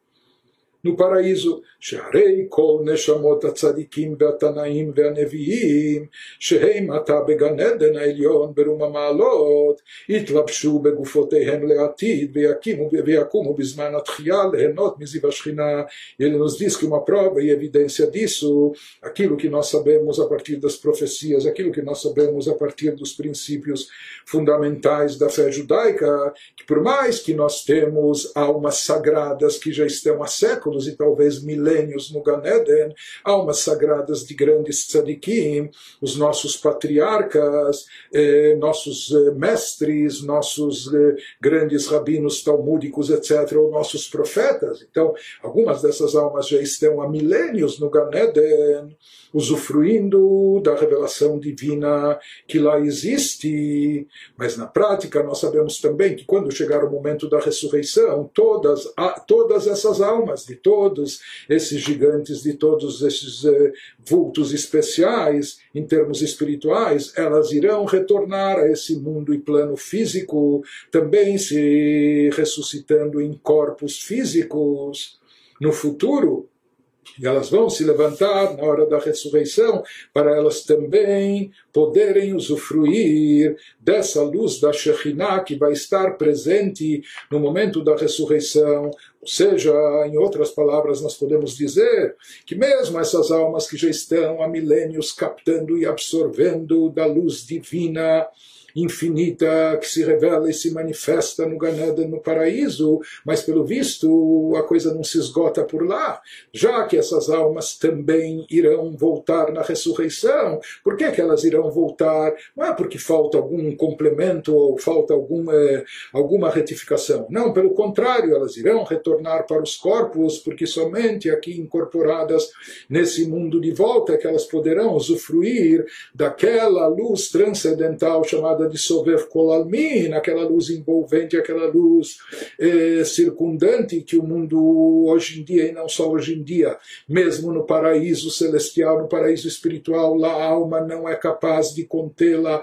no paraíso. שהרי כל נשמות הצדיקים והתנאים והנביאים, שהם עתה בגן עדן העליון ברום המעלות, התלבשו בגופותיהם לעתיד ויקימו, ויקומו בזמן התחייה ליהנות מזיו השכינה. Ele nos diz que uma prova e evidência disso, aquilo que nós sabemos a partir das profecias, aquilo que nós sabemos a partir dos princípios fundamentais da fé judaica, que por mais que nós temos almas sagradas que já estão há séculos, séculos e talvez milênios no Gan Eden, almas sagradas de grandes tzadikim, os nossos patriarcas, eh, nossos eh, mestres, nossos eh, grandes rabinos talmúdicos, etc., ou nossos profetas. Então, algumas dessas almas já estão há milênios no Gan Eden, usufruindo da revelação divina que lá existe, mas na prática nós sabemos também que quando chegar o momento da ressurreição, todas, todas essas almas de todos esses gigantes, de todos esses eh, vultos especiais, em termos espirituais, elas irão retornar a esse mundo e plano físico, também se ressuscitando em corpos físicos. No futuro, e elas vão se levantar na hora da ressurreição para elas também poderem usufruir dessa luz da Shekhinah que vai estar presente no momento da ressurreição. Ou seja, em outras palavras, nós podemos dizer que mesmo essas almas que já estão há milênios captando e absorvendo da luz divina, infinita que se revela e se manifesta no Ganada, no paraíso, mas pelo visto a coisa não se esgota por lá, já que essas almas também irão voltar na ressurreição. Por que, que elas irão voltar? Não é porque falta algum complemento ou falta alguma, alguma retificação. Não, pelo contrário, elas irão retornar para os corpos, porque somente aqui incorporadas nesse mundo de volta é que elas poderão usufruir daquela luz transcendental chamada chamada de Sover Kolalmin, aquela luz envolvente, aquela luz eh, circundante que o mundo hoje em dia, e não só hoje em dia, mesmo no paraíso celestial, no paraíso espiritual, lá a alma não é capaz de contê-la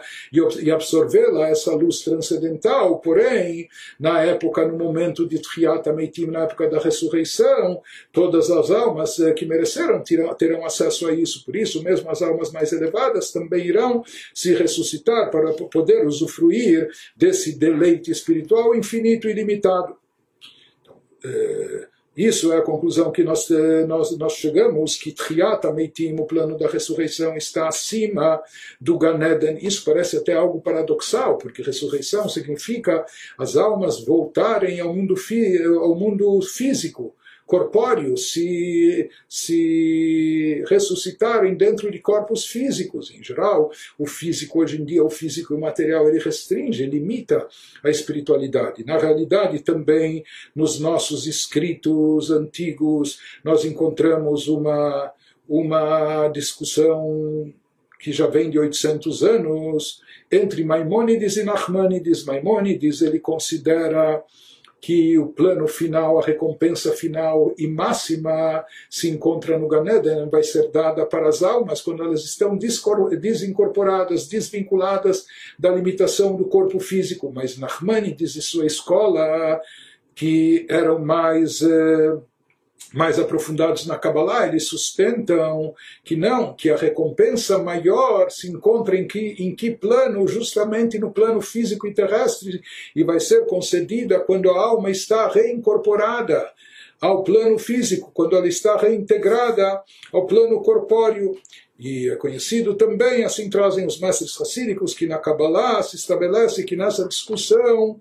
e absorvê-la, essa luz transcendental. Porém, na época, no momento de Tchiat Ameitim, na época da ressurreição, todas as almas eh, que mereceram terão acesso a isso. Por isso, mesmo as almas mais elevadas também irão se ressuscitar para poder poder usufruir desse deleite espiritual infinito e ilimitado. Então, é, isso é a conclusão que nós, é, nós, nós chegamos, que Triat Ameitim, o plano da ressurreição, está acima do Ganeden. Isso parece até algo paradoxal, porque ressurreição significa as almas voltarem ao mundo, ao mundo físico corpóreos se, se ressuscitarem dentro de corpos físicos. Em geral, o físico hoje em dia, o físico e o material, ele restringe, limita a espiritualidade. Na realidade, também nos nossos escritos antigos, nós encontramos uma, uma discussão que já vem de 800 anos entre Maimônides e Nachmanides. Maimônides ele considera que o plano final, a recompensa final e máxima se encontra no Ganeden, vai ser dada para as almas quando elas estão desincorporadas, desvinculadas da limitação do corpo físico. Mas Nachmanides e sua escola, que eram mais. Eh, mais aprofundados na Kabbalah, eles sustentam que não, que a recompensa maior se encontra em que, em que plano? Justamente no plano físico e terrestre, e vai ser concedida quando a alma está reincorporada ao plano físico, quando ela está reintegrada ao plano corpóreo. E é conhecido também, assim trazem os mestres racínicos, que na Kabbalah se estabelece que nessa discussão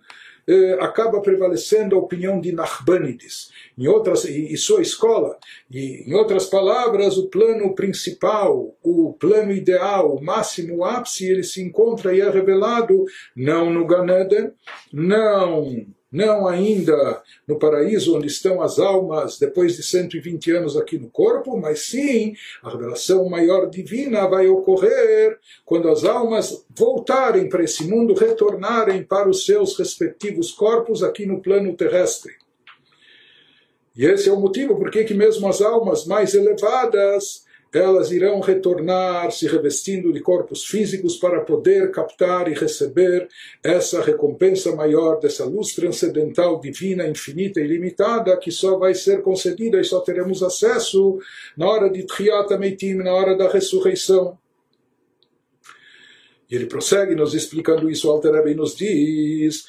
eh, acaba prevalecendo a opinião de Nachmanides em outras, e, e sua escola. E, em outras palavras, o plano principal, o plano ideal, o máximo o ápice, ele se encontra e é revelado não no Ganeden, não não ainda no paraíso onde estão as almas depois de 120 anos aqui no corpo, mas sim a revelação maior divina vai ocorrer quando as almas voltarem para esse mundo, retornarem para os seus respectivos corpos aqui no plano terrestre. E esse é o motivo por que mesmo as almas mais elevadas elas irão retornar se revestindo de corpos físicos para poder captar e receber essa recompensa maior dessa luz transcendental divina, infinita e ilimitada que só vai ser concedida e só teremos acesso na hora de Meitim, na hora da ressurreição. E ele prossegue nos explicando isso, Alter Rebbe nos diz,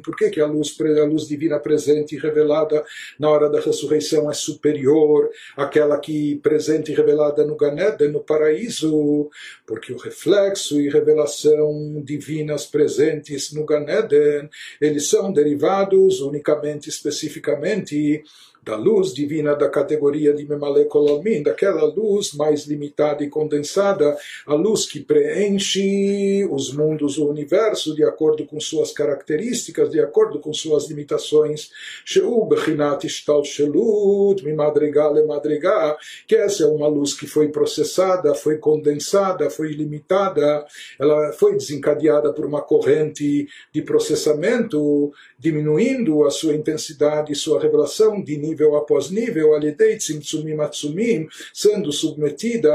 por que, que a luz, a luz divina presente e revelada na hora da ressurreição é superior àquela que presente e revelada no Ganeden, no paraíso? Porque o reflexo e revelação divinas presentes no Ganeden, eles são derivados unicamente, especificamente, da luz divina da categoria de Memalekolamim, daquela luz mais limitada e condensada, a luz que preenche os mundos, o universo, de acordo com suas características, de acordo com suas limitações. Que essa é uma luz que foi processada, foi condensada, foi limitada, ela foi desencadeada por uma corrente de processamento, diminuindo a sua intensidade sua revelação de nível após nível, sendo submetida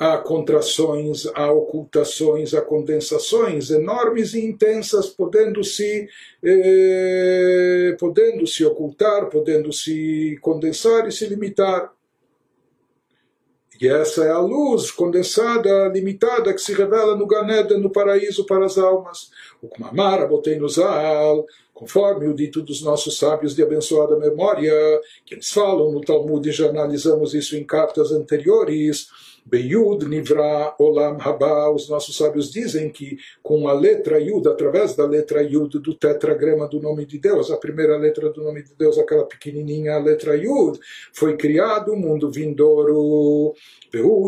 a contrações, a ocultações, a condensações enormes e intensas, podendo se eh, podendo se ocultar, podendo se condensar e se limitar. E essa é a luz condensada, limitada, que se revela no Ganeda, no paraíso para as almas. O Kumamara, botei no Zal, conforme o dito dos nossos sábios de abençoada memória, que eles falam no Talmud e já analisamos isso em cartas anteriores. Beyud Nivra Olam Haba, os nossos sábios dizem que com a letra Yud, através da letra Yud do tetragrama do nome de Deus, a primeira letra do nome de Deus, aquela pequenininha letra Yud, foi criado o mundo vindouro.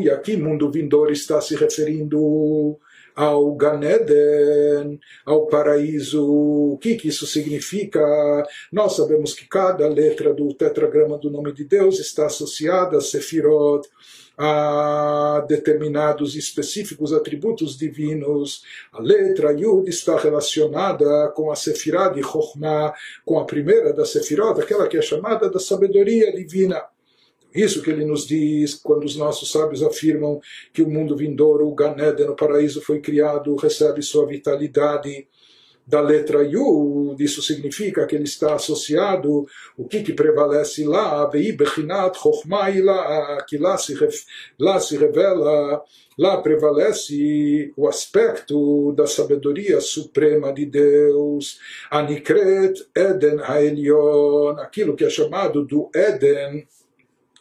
E aqui mundo vindouro está se referindo ao Ganeden, ao paraíso. O que, que isso significa? Nós sabemos que cada letra do tetragrama do nome de Deus está associada a Sefirot, a determinados específicos atributos divinos. A letra Yud está relacionada com a Sefirah de Chokhmah, com a primeira da Sefirot, aquela que é chamada da sabedoria divina. Isso que ele nos diz quando os nossos sábios afirmam que o mundo vindouro, o Ganeden, o paraíso foi criado, recebe sua vitalidade da letra Yud, isso significa que ele está associado, o que, que prevalece lá, que lá se, lá se revela, lá prevalece o aspecto da sabedoria suprema de Deus, Anikret Eden Haelion, aquilo que é chamado do Eden,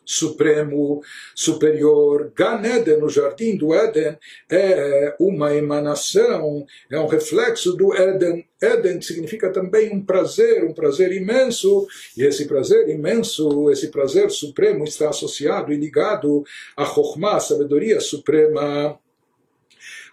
supremo, superior. Gan Eden, no jardim do Éden, é uma emanação, é um reflexo do Éden. Éden significa também um prazer, um prazer imenso, e esse prazer imenso, esse prazer supremo está associado e ligado à Chokhmah, a sabedoria suprema.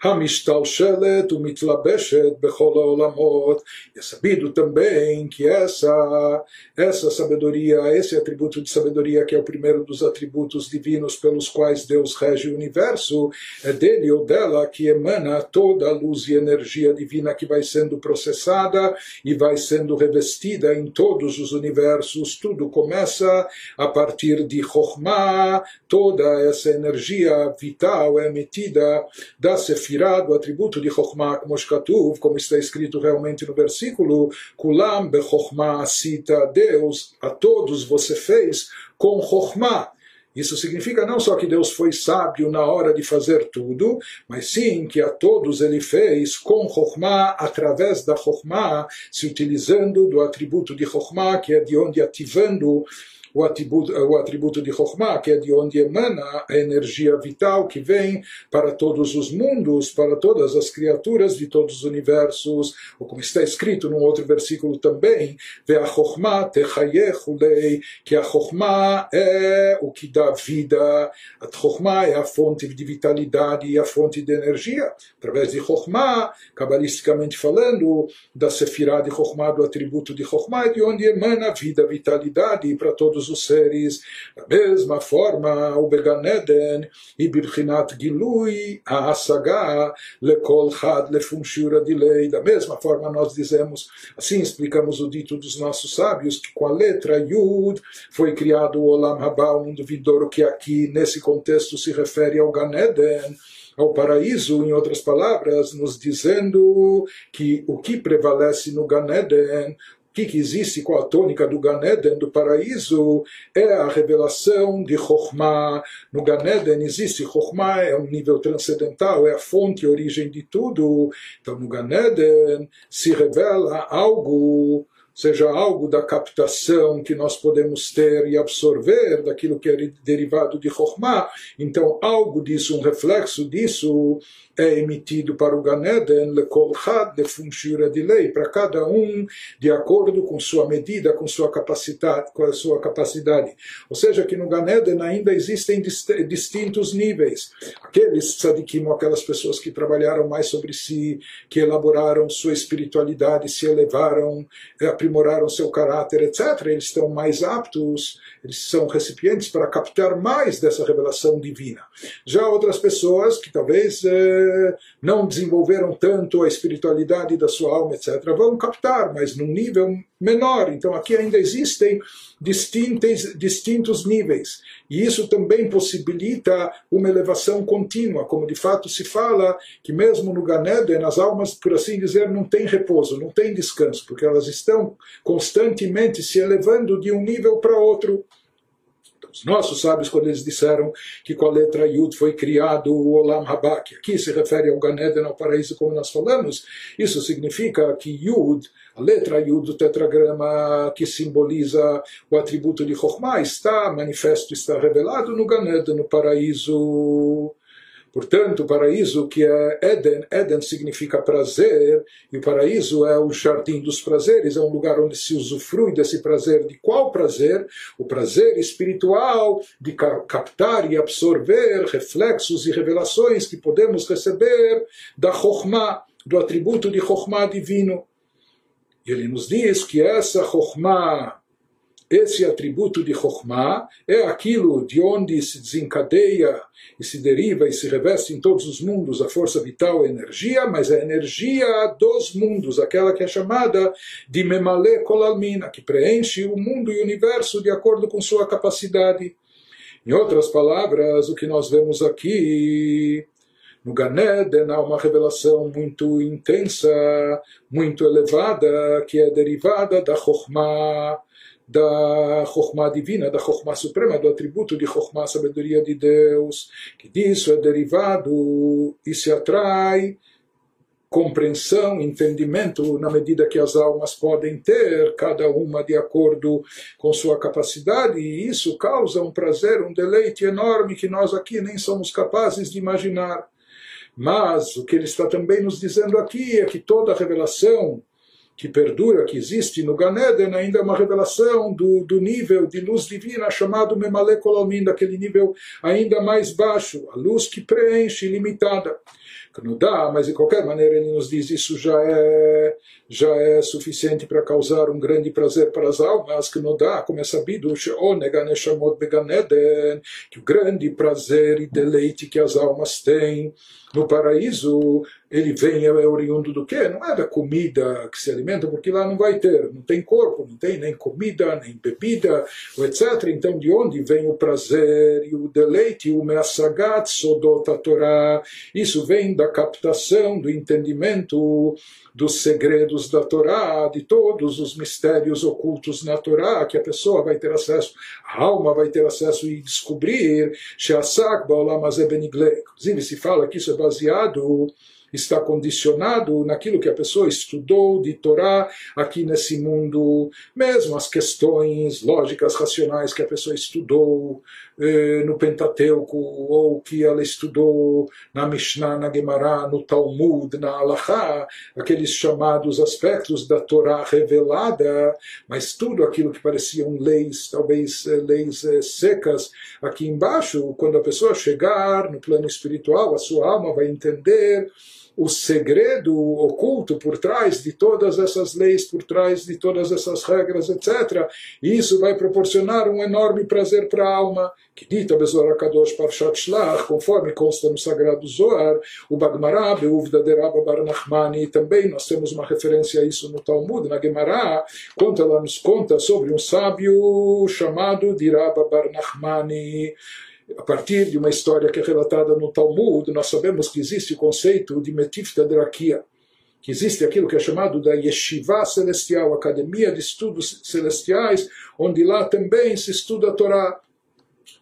המשתלשלת ומתלבשת בכל העולמות. É sabido também que essa, essa sabedoria, esse atributo de sabedoria, que é o primeiro dos atributos divinos pelos quais Deus rege o universo, é dele ou dela que emana toda a luz e energia divina que vai sendo processada e vai sendo revestida em todos os universos. Tudo começa a partir de Chokhmah, toda essa energia vital é emitida da Sefirah Sefirah, do atributo de Chokhmah, como Shkatuv, como está escrito realmente no versículo, Kulam bechokhmah cita Deus, a todos você fez com Chokhmah. Isso significa não só que Deus foi sábio na hora de fazer tudo, mas sim que a todos ele fez com Chokhmah, através da Chokhmah, se utilizando do atributo de Chokhmah, que é de onde ativando o atributo, o atributo de Chokhmah, que é de onde emana a energia vital que vem para todos os mundos, para todas as criaturas de todos os universos, ou como está escrito num outro versículo também, que a Chokhmah é o que dá vida, a Chokhmah é a fonte de vitalidade e a fonte de energia. Através de Chokhmah, cabalisticamente falando, da Sefirah de Chokhmah, do atributo de Chokhmah, é de onde emana vida, vitalidade para todos os seres. Da mesma forma, o Beganeden e Gilui, a Asagá, Lekol Had, Lefum Shura Dilei. Da mesma forma, nós dizemos, assim explicamos o dito dos nossos sábios, que com a letra Yud foi criado o Olam Haba, um mundo que aqui, nesse contexto, se refere ao Ganeden ao paraíso, em outras palavras, nos dizendo que o que prevalece no Ganeden, que, que existe com a tônica do Ganeden, do paraíso, é a revelação de Chokhmah. No Ganeden existe Chokhmah, é um nível transcendental, é a fonte, a origem de tudo. Então no Ganeden se revela algo seja algo da captação que nós podemos ter e absorver daquilo que é derivado de Chokhmah, então algo disso, um reflexo disso, é emitido para o Ganeden, lekol had, de de lei, para cada um de acordo com sua medida, com sua capacidade, com a sua capacidade. Ou seja, que no Ganeden ainda existem distintos níveis. Aqueles tzadikim, aquelas pessoas que trabalharam mais sobre si, que elaboraram sua espiritualidade, se elevaram, aprimoraram seu caráter, etc., eles estão mais aptos, eles são recipientes para captar mais dessa revelação divina. Já outras pessoas que talvez eh, não desenvolveram tanto a espiritualidade da sua alma, etc., vão captar, mas num nível menor. Então aqui ainda existem distintos, distintos níveis. E isso também possibilita uma elevação contínua, como de fato se fala que mesmo no Ganeden as almas, por assim dizer, não têm repouso, não têm descanso, porque elas estão constantemente se elevando de um nível para outro. Os nossos sábios, quando eles disseram que com a letra Yud foi criado o Olam Haba, que aqui se refere ao Ganeden, ao paraíso, como nós falamos, isso significa que Yud, a letra Yud do tetragrama que simboliza o atributo de Chokhmah, está manifesto, está revelado no Ganeden, no paraíso. Portanto, o paraíso que é Eden, Eden significa prazer, e o paraíso é o jardim dos prazeres, é um lugar onde se usufrui desse prazer. De qual prazer? O prazer espiritual de captar e absorver reflexos e revelações que podemos receber da Chokhmah, do atributo de Chokhmah divino. E ele nos diz que essa Chokhmah esse atributo de Chokhmah é aquilo de onde se desencadeia e se deriva e se reveste em todos os mundos a força vital, a energia, mas a energia dos mundos, aquela que é chamada de Memale Kolalmina, que preenche o mundo e o universo de acordo com sua capacidade. Em outras palavras, o que nós vemos aqui no Ganeden há uma revelação muito intensa, muito elevada, que é derivada da Chokhmah da Chokhmah divina, da Chokhmah suprema, do atributo de Chokhmah, sabedoria de Deus, que disso é derivado e se atrai compreensão, entendimento, na medida que as almas podem ter, cada uma de acordo com sua capacidade, e isso causa um prazer, um deleite enorme que nós aqui nem somos capazes de imaginar. Mas o que ele está também nos dizendo aqui é que toda revelação que perdura, que existe no Ganeden, ainda é uma revelação do, do nível de luz divina chamado Memale Kolamin, daquele nível ainda mais baixo, a luz que preenche, ilimitada. Não dá, mas de qualquer maneira ele nos diz isso já é já é suficiente para causar um grande prazer para as almas, que não dá, como é sabido, que o grande prazer e deleite que as almas têm no paraíso, ele vem, é oriundo do quê? Não é da comida que se alimenta, porque lá não vai ter, não tem corpo, não tem nem comida, nem bebida, etc. Então, de onde vem o prazer e o deleite, o meassagat sodot Torá? Isso vem da captação, do entendimento dos segredos da Torá, de todos os mistérios ocultos na Torá, que a pessoa vai ter acesso, a alma vai ter acesso e descobrir, Inclusive se fala que isso é baseado está condicionado naquilo que a pessoa estudou de Torá aqui nesse mundo, mesmo as questões lógicas, racionais que a pessoa estudou eh, no Pentateuco, ou que ela estudou na Mishnah, na Gemara, no Talmud, na Alahá, aqueles chamados aspectos da Torá revelada, mas tudo aquilo que pareciam leis, talvez eh, leis eh, secas, aqui embaixo, quando a pessoa chegar no plano espiritual, a sua alma vai entender o segredo oculto por trás de todas essas leis, por trás de todas essas regras, etc. E isso vai proporcionar um enorme prazer para a alma, que dita Bezor Kadosh Parshat Shlach, conforme consta no Sagrado Zohar, o Bagmará, Beuvda de Rabba Bar Nachmani, também nós temos uma referência a isso no Talmud, na Gemara, quando ela nos conta sobre um sábio chamado de Rabba Bar Nachmani, a partir de uma história que é relatada no Talmud, nós sabemos que existe o conceito de Metifta Drakia, que existe aquilo que é chamado da Yeshiva Celestial, Academia de Estudos Celestiais, onde lá também se estuda a Torá.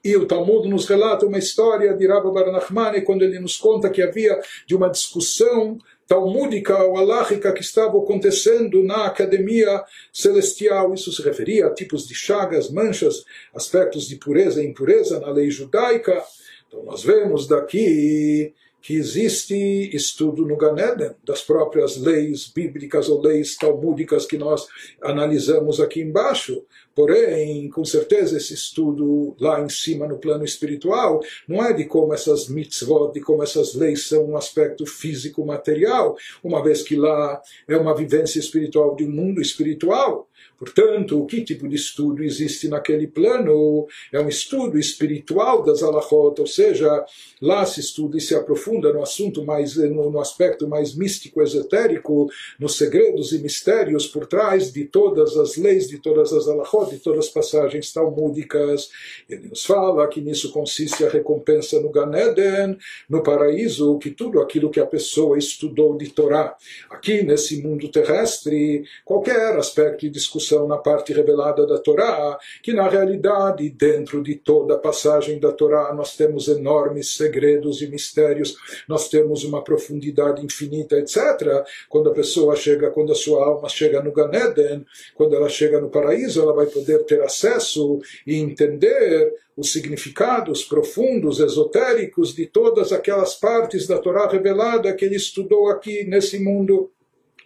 E o Talmud nos relata uma história de Rabba Bar Nachmani, quando ele nos conta que havia de uma discussão talmúdica ou alárica que estava acontecendo na academia celestial. Isso se referia a tipos de chagas, manchas, aspectos de pureza e impureza na lei judaica. Então nós vemos daqui que existe estudo no Ganeden das próprias leis bíblicas ou leis talmúdicas que nós analisamos aqui embaixo. Porém, com certeza, esse estudo lá em cima no plano espiritual não é de como essas mitzvot, de como essas leis são um aspecto físico material, uma vez que lá é uma vivência espiritual de um mundo espiritual. Portanto, que tipo de estudo existe naquele plano? É um estudo espiritual das alahot, ou seja, lá se estuda e se aprofunda no assunto mais, no, no aspecto mais místico, esotérico, nos segredos e mistérios por trás de todas as leis, de todas as alahot, de todas as passagens talmúdicas. Ele nos fala que nisso consiste a recompensa no Ganeden, no paraíso, que tudo aquilo que a pessoa estudou de Torá, aqui nesse mundo terrestre, qualquer aspecto de discussão na parte revelada da Torá, que na realidade, dentro de toda a passagem da Torá, nós temos enormes segredos e mistérios, nós temos uma profundidade infinita, etc. Quando a pessoa chega, quando a sua alma chega no Ganeden, quando ela chega no paraíso, ela vai poder ter acesso e entender os significados profundos, esotéricos de todas aquelas partes da Torá revelada que ele estudou aqui nesse mundo.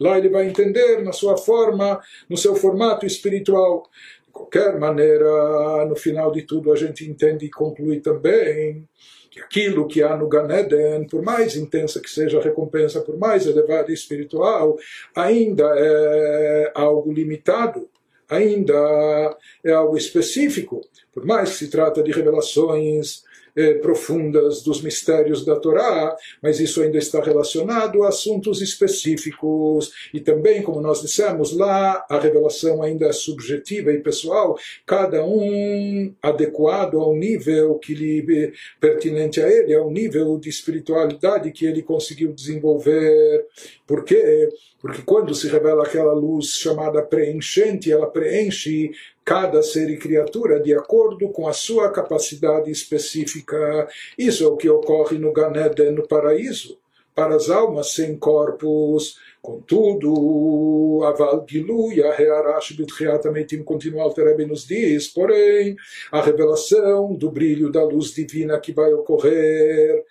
Lá ele vai entender na sua forma, no seu formato espiritual. De qualquer maneira, no final de tudo, a gente entende e conclui também que aquilo que há no Ganeden, por mais intensa que seja a recompensa, por mais elevada e espiritual, ainda é algo limitado, ainda é algo específico. Por mais que se trata de revelações eh, profundas dos mistérios da Torá, mas isso ainda está relacionado a assuntos específicos e também, como nós dissemos lá, a revelação ainda é subjetiva e pessoal, cada um adequado ao nível que lhe pertinente a ele, ao nível de espiritualidade que ele conseguiu desenvolver. Por quê? Porque quando se revela aquela luz chamada preenchente, ela preenche cada ser e criatura de acordo com a sua capacidade específica. Isso é o que ocorre no Ganeden, no paraíso, para as almas sem corpos. Contudo, Aval Gilu Yahearash Bitchiat Ametim continua Alterebe nos diz, porém, a revelação do brilho da luz divina que vai ocorrer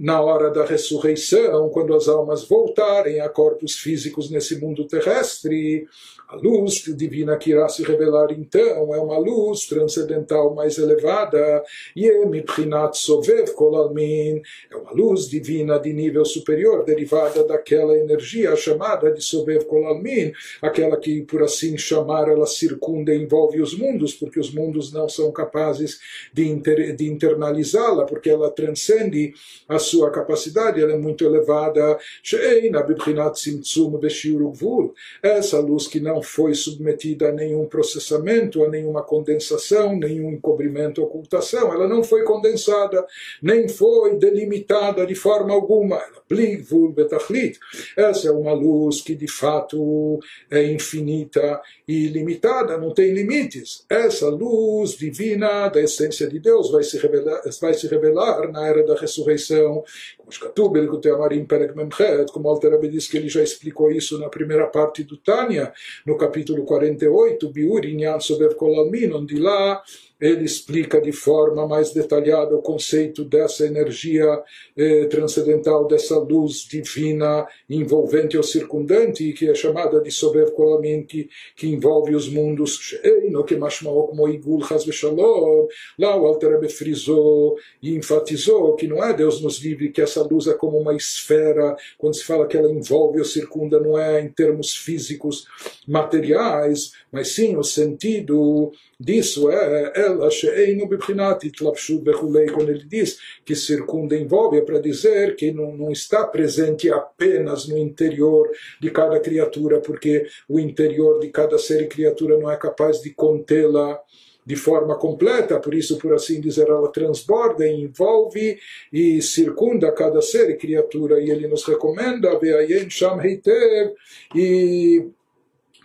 na hora da ressurreição, quando as almas voltarem a corpos físicos nesse mundo terrestre, a luz divina que irá se revelar então é uma luz transcendental mais elevada, e é uma luz divina de nível superior, derivada daquela energia chamada de Sovev Kolalmin, aquela que, por assim chamar, ela circunda e envolve os mundos, porque os mundos não são capazes de, inter, de internalizá-la, porque ela transcende a sua capacidade, ela é muito elevada. Essa luz que não foi submetida a nenhum processamento, a nenhuma condensação, nenhum encobrimento, ocultação. Ela não foi condensada, nem foi delimitada de forma alguma. Essa é uma luz que de fato é infinita ilimitada, não tem limites. Essa luz divina da essência de Deus vai se revelar, vai se revelar na era da ressurreição. Como Alterabe diz que ele já explicou isso na primeira parte do Tânia, no capítulo 48, Biur Inyan Sobev Kolalmin, onde lá ele explica de forma mais detalhada o conceito dessa energia eh, transcendental, dessa luz divina envolvente ou circundante, que é chamada de Sobev que, envolve os mundos. Que como Shalom. Lá o Alter frisou e enfatizou que não é Deus nos livre, que essa luz é como uma esfera, quando se fala que ela envolve ou circunda, não é em termos físicos, materiais, mas sim o sentido disso é ela she'einu bibchinat itlapshut bechulei, quando ele diz que circunda envolve, é para dizer que não, não está presente apenas no interior de cada criatura, porque o interior de cada ser e criatura não é capaz de contê-la de forma completa, por isso, por assim dizer, ela transborda e envolve e circunda cada ser e criatura, e ele nos recomenda, e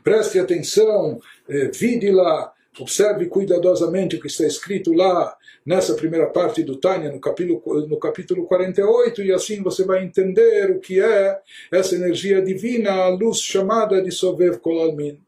preste atenção, eh, vide lá Observe cuidadosamente o que está escrito lá nessa primeira parte do Tânia, no capítulo, no capítulo 48, e assim você vai entender o que é essa energia divina, a luz chamada de Sovev Kolalmin.